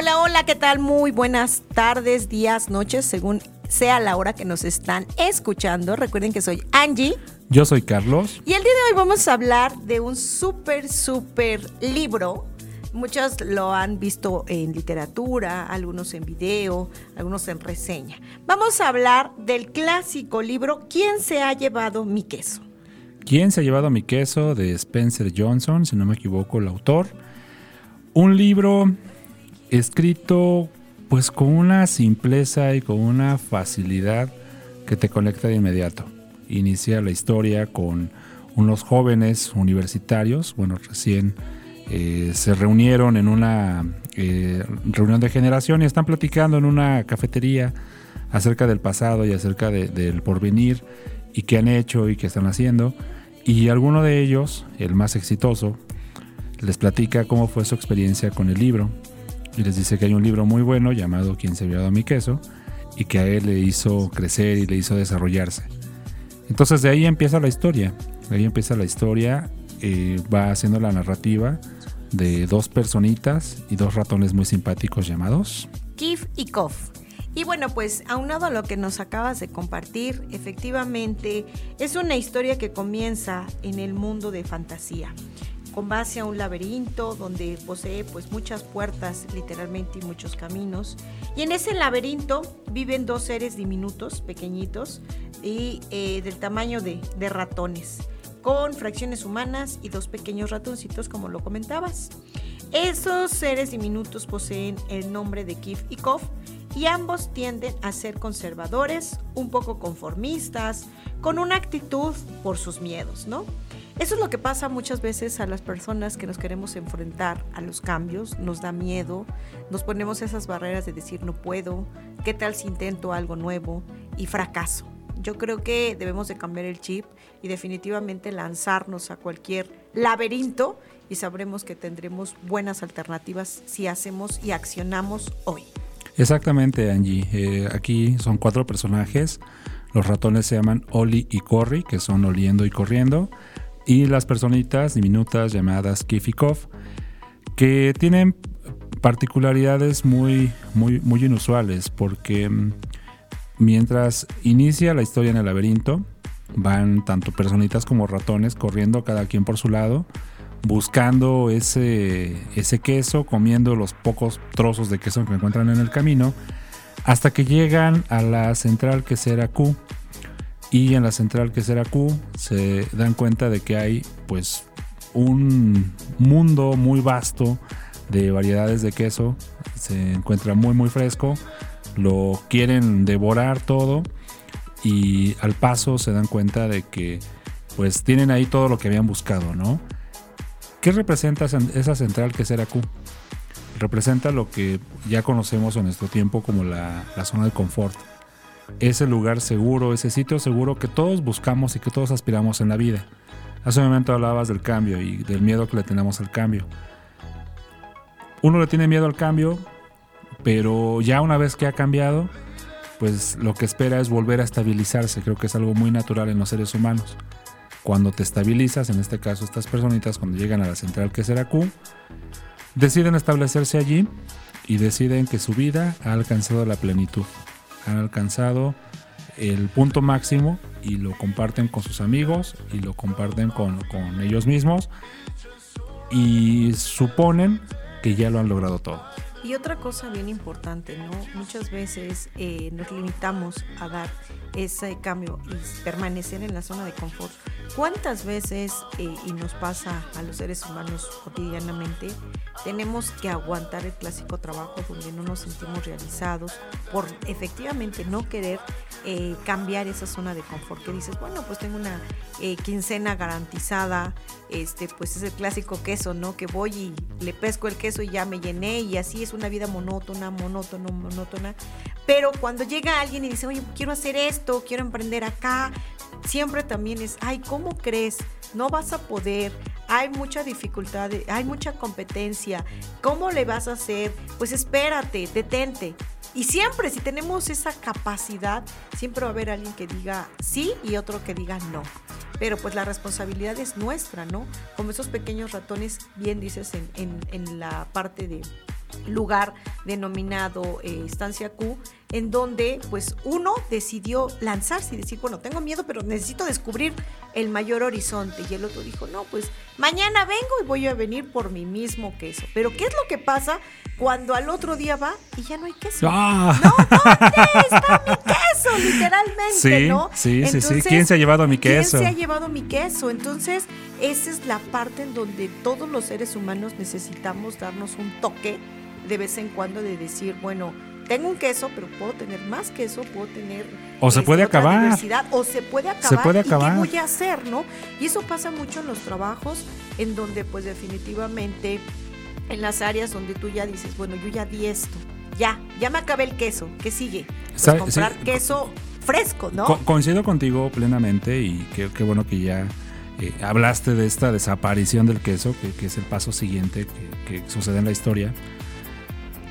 Hola, hola, ¿qué tal? Muy buenas tardes, días, noches, según sea la hora que nos están escuchando. Recuerden que soy Angie. Yo soy Carlos. Y el día de hoy vamos a hablar de un súper, súper libro. Muchos lo han visto en literatura, algunos en video, algunos en reseña. Vamos a hablar del clásico libro ¿Quién se ha llevado mi queso? ¿Quién se ha llevado mi queso? de Spencer Johnson, si no me equivoco, el autor. Un libro escrito pues con una simpleza y con una facilidad que te conecta de inmediato. Inicia la historia con unos jóvenes universitarios, bueno, recién eh, se reunieron en una eh, reunión de generación y están platicando en una cafetería acerca del pasado y acerca del porvenir y qué han hecho y qué están haciendo. Y alguno de ellos, el más exitoso, les platica cómo fue su experiencia con el libro y les dice que hay un libro muy bueno llamado Quien se vio a mi queso y que a él le hizo crecer y le hizo desarrollarse. Entonces de ahí empieza la historia, de ahí empieza la historia, eh, va haciendo la narrativa de dos personitas y dos ratones muy simpáticos llamados Kif y Kof. Y bueno, pues aunado a lo que nos acabas de compartir, efectivamente es una historia que comienza en el mundo de fantasía con base a un laberinto donde posee pues muchas puertas literalmente y muchos caminos. Y en ese laberinto viven dos seres diminutos, pequeñitos y eh, del tamaño de, de ratones, con fracciones humanas y dos pequeños ratoncitos como lo comentabas. Esos seres diminutos poseen el nombre de Kif y Kof y ambos tienden a ser conservadores, un poco conformistas, con una actitud por sus miedos, ¿no? Eso es lo que pasa muchas veces a las personas que nos queremos enfrentar a los cambios, nos da miedo, nos ponemos esas barreras de decir no puedo, qué tal si intento algo nuevo y fracaso. Yo creo que debemos de cambiar el chip y definitivamente lanzarnos a cualquier laberinto y sabremos que tendremos buenas alternativas si hacemos y accionamos hoy. Exactamente, Angie. Eh, aquí son cuatro personajes. Los ratones se llaman Oli y Corri, que son oliendo y corriendo y las personitas diminutas llamadas Kifikov, que tienen particularidades muy, muy, muy inusuales, porque mm, mientras inicia la historia en el laberinto, van tanto personitas como ratones corriendo cada quien por su lado, buscando ese, ese queso, comiendo los pocos trozos de queso que encuentran en el camino, hasta que llegan a la central que será Q, y en la central que será Q se dan cuenta de que hay pues un mundo muy vasto de variedades de queso, se encuentra muy muy fresco, lo quieren devorar todo y al paso se dan cuenta de que pues tienen ahí todo lo que habían buscado, ¿no? ¿Qué representa esa central que será Q? Representa lo que ya conocemos en nuestro tiempo como la, la zona de confort ese lugar seguro, ese sitio seguro que todos buscamos y que todos aspiramos en la vida. Hace un momento hablabas del cambio y del miedo que le tenemos al cambio. Uno le tiene miedo al cambio, pero ya una vez que ha cambiado, pues lo que espera es volver a estabilizarse. Creo que es algo muy natural en los seres humanos. Cuando te estabilizas, en este caso estas personitas, cuando llegan a la central que será Q, deciden establecerse allí y deciden que su vida ha alcanzado la plenitud han alcanzado el punto máximo y lo comparten con sus amigos y lo comparten con, ellos mismos y suponen que ya lo han logrado todo. Y otra cosa bien importante, ¿no? Muchas veces eh, nos limitamos a dar ese cambio y permanecer en la zona de confort ¿Cuántas veces, eh, y nos pasa a los seres humanos cotidianamente, tenemos que aguantar el clásico trabajo donde no nos sentimos realizados por efectivamente no querer eh, cambiar esa zona de confort que dices, bueno, pues tengo una eh, quincena garantizada, este, pues es el clásico queso, ¿no? Que voy y le pesco el queso y ya me llené y así es una vida monótona, monótona, monótona. Pero cuando llega alguien y dice, oye, quiero hacer esto, quiero emprender acá, siempre también es, ay, ¿cómo crees? No vas a poder, hay mucha dificultad, hay mucha competencia, ¿cómo le vas a hacer? Pues espérate, detente. Y siempre, si tenemos esa capacidad, siempre va a haber alguien que diga sí y otro que diga no. Pero pues la responsabilidad es nuestra, ¿no? Como esos pequeños ratones, bien dices en, en la parte de lugar denominado eh, Estancia Q, en donde pues uno decidió lanzarse y decir, bueno, tengo miedo, pero necesito descubrir el mayor horizonte. Y el otro dijo, no, pues mañana vengo y voy a venir por mi mismo queso. Pero ¿qué es lo que pasa cuando al otro día va y ya no hay queso? ¡Ah! No, ¿dónde está mi queso? Literalmente, sí, ¿no? Sí, sí, sí. ¿Quién se ha llevado mi queso? ¿Quién se ha llevado mi queso? Entonces, esa es la parte en donde todos los seres humanos necesitamos darnos un toque de vez en cuando de decir, bueno, tengo un queso, pero puedo tener más queso, puedo tener o se puede otra acabar o se puede acabar, se puede ¿y acabar. qué voy a hacer, no? Y eso pasa mucho en los trabajos, en donde pues definitivamente en las áreas donde tú ya dices, bueno, yo ya di esto, ya, ya me acabé el queso, ¿qué sigue? Pues ¿Sabe- comprar sí, queso fresco, ¿no? Co- coincido contigo plenamente y qué, qué bueno que ya eh, hablaste de esta desaparición del queso, que, que es el paso siguiente que, que sucede en la historia.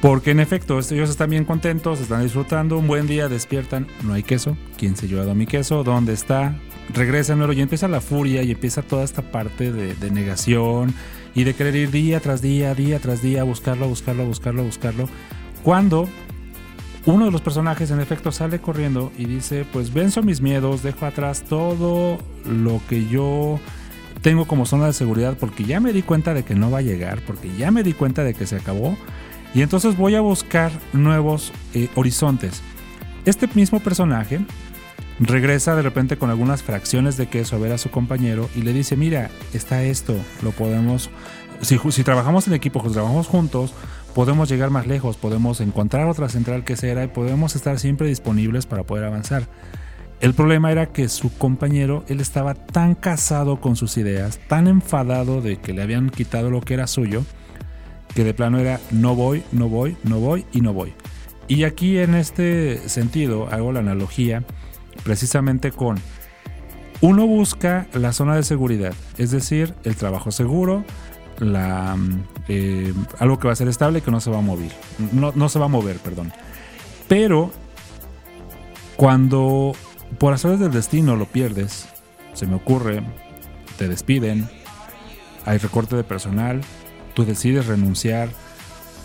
Porque en efecto, ellos están bien contentos, están disfrutando, un buen día despiertan, no hay queso, ¿quién se llevado mi queso? ¿Dónde está? Regresan y empieza la furia y empieza toda esta parte de, negación y de querer ir día tras día, día tras día, a buscarlo, buscarlo, buscarlo, buscarlo. Cuando uno de los personajes en efecto sale corriendo y dice, pues venzo mis miedos, dejo atrás todo lo que yo tengo como zona de seguridad porque ya me di cuenta de que no va a llegar, porque ya me di cuenta de que se acabó y entonces voy a buscar nuevos eh, horizontes. Este mismo personaje regresa de repente con algunas fracciones de queso a ver a su compañero y le dice, mira, está esto, lo podemos, si, trabajamos en equipo, si trabajamos juntos, podemos llegar más lejos, podemos encontrar otra central quesera y podemos estar siempre disponibles para poder avanzar. El problema era que su compañero, él estaba tan casado con sus ideas, tan enfadado de que le habían quitado lo que era suyo, que de plano era no voy, no voy, no voy y no voy. Y aquí en este sentido hago la analogía precisamente con uno busca la zona de seguridad, es decir, el trabajo seguro, mm, eh, algo que va a ser estable y que no se va a mover. No, no se va a mover, perdón. Pero cuando por azares del destino lo pierdes, se me ocurre, te despiden, hay recorte de personal, tú decides renunciar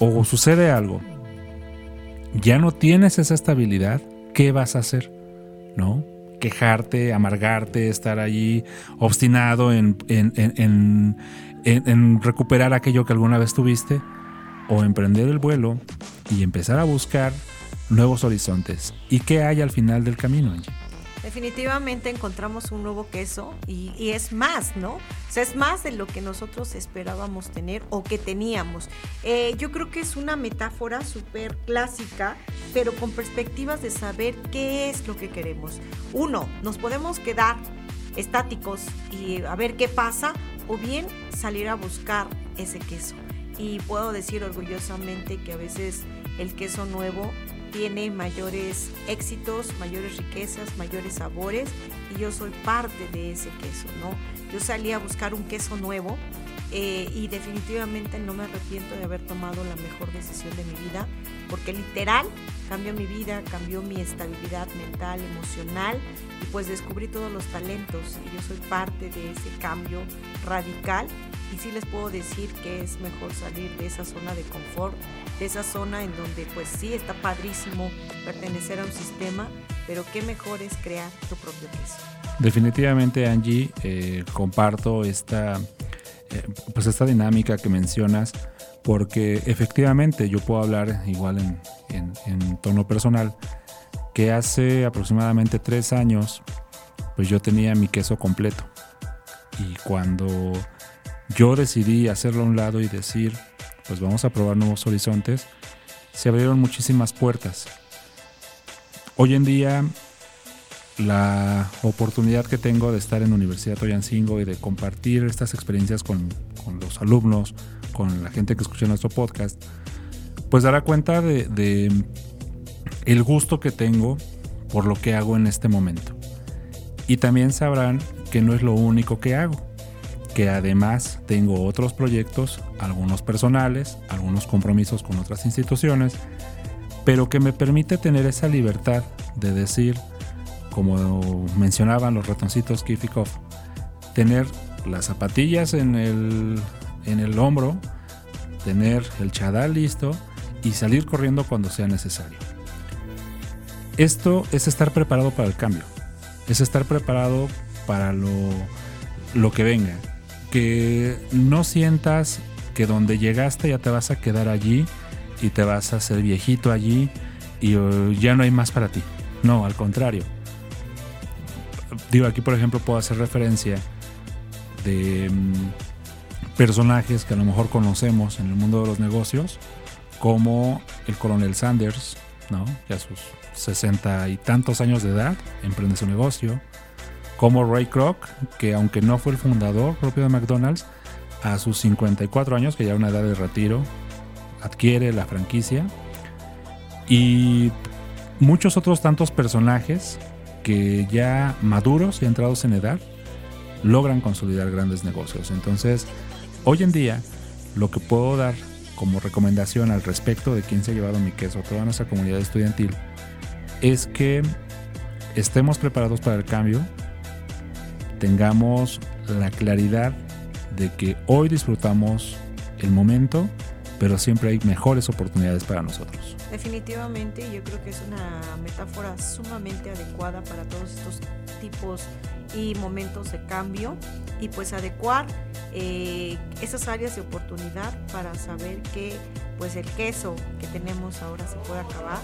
o sucede algo, ya no tienes esa estabilidad, ¿qué vas a hacer? ¿No? Quejarte, amargarte, estar allí obstinado en, en- en- en- recuperar aquello que alguna vez tuviste, o emprender el vuelo y empezar a buscar nuevos horizontes. ¿Y qué hay al final del camino, Angie? Definitivamente encontramos un nuevo queso y, es más, ¿no? O sea, es más de lo que nosotros esperábamos tener o que teníamos. Eh, yo creo que es una metáfora súper clásica, pero con perspectivas de saber qué es lo que queremos. Uno, nos podemos quedar estáticos y a ver qué pasa, o bien salir a buscar ese queso. Y puedo decir orgullosamente que a veces el queso nuevo tiene mayores éxitos, mayores riquezas, mayores sabores y yo soy parte de ese queso, ¿no? Yo salí a buscar un queso nuevo eh, y definitivamente no me arrepiento de haber tomado la mejor decisión de mi vida porque literal cambió mi vida, cambió mi estabilidad mental, emocional y pues descubrí todos los talentos y yo soy parte de ese cambio radical y sí les puedo decir que es mejor salir de esa zona de confort, de esa zona en donde pues sí está padrísimo pertenecer a un sistema, pero qué mejor es crear tu propio queso. Definitivamente, Angie, eh, comparto esta, pues esta dinámica que mencionas, porque efectivamente yo puedo hablar igual en, en- en tono personal, que hace aproximadamente tres años, pues yo tenía mi queso completo. y cuando yo decidí hacerlo a un lado y decir, pues vamos a probar nuevos horizontes, se abrieron muchísimas puertas. Hoy en día la oportunidad que tengo de estar en Universidad Toyancingo y de compartir estas experiencias con, con, los alumnos, con la gente que escucha nuestro podcast, pues dará cuenta de, de el gusto que tengo por lo que hago en este momento. Y también sabrán que no es lo único que hago, que además tengo otros proyectos, algunos personales, algunos compromisos con otras instituciones, pero que me permite tener esa libertad de decir, como mencionaban los ratoncitos Kifikov, tener las zapatillas en el, en el hombro, tener el chadal listo y salir corriendo cuando sea necesario. Esto es estar preparado para el cambio, es estar preparado para lo, lo que venga. Que no sientas que donde llegaste ya te vas a quedar allí y te vas a hacer viejito allí y uh, ya no hay más para ti. No, al contrario. Digo, aquí por ejemplo puedo hacer referencia de mm, personajes que a lo mejor conocemos en el mundo de los negocios, como el coronel Sanders, ¿no? Que a sus sesenta y tantos años de edad emprende su negocio, como Ray Kroc, que aunque no fue el fundador propio de McDonald's, a sus 54 años, que ya una edad de retiro, adquiere la franquicia. Y muchos otros tantos personajes que ya maduros y entrados en edad logran consolidar grandes negocios. Entonces, hoy en día, lo que puedo dar como recomendación al respecto de quién se ha llevado mi queso toda nuestra comunidad estudiantil es que estemos preparados para el cambio, tengamos la claridad de que hoy disfrutamos el momento, pero siempre hay mejores oportunidades para nosotros. Definitivamente, yo creo que es una metáfora sumamente adecuada para todos estos tipos y momentos de cambio y pues adecuar eh, esas áreas de oportunidad para saber que pues el queso que tenemos ahora se puede acabar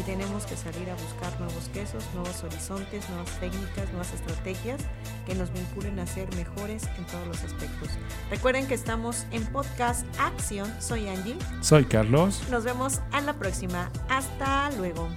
y tenemos que salir a buscar nuevos quesos, nuevos horizontes, nuevas técnicas, nuevas estrategias que nos vinculen a ser mejores en todos los aspectos. Recuerden que estamos en podcast Acción. Soy Angie. Soy Carlos. Nos vemos a la próxima. Hasta luego.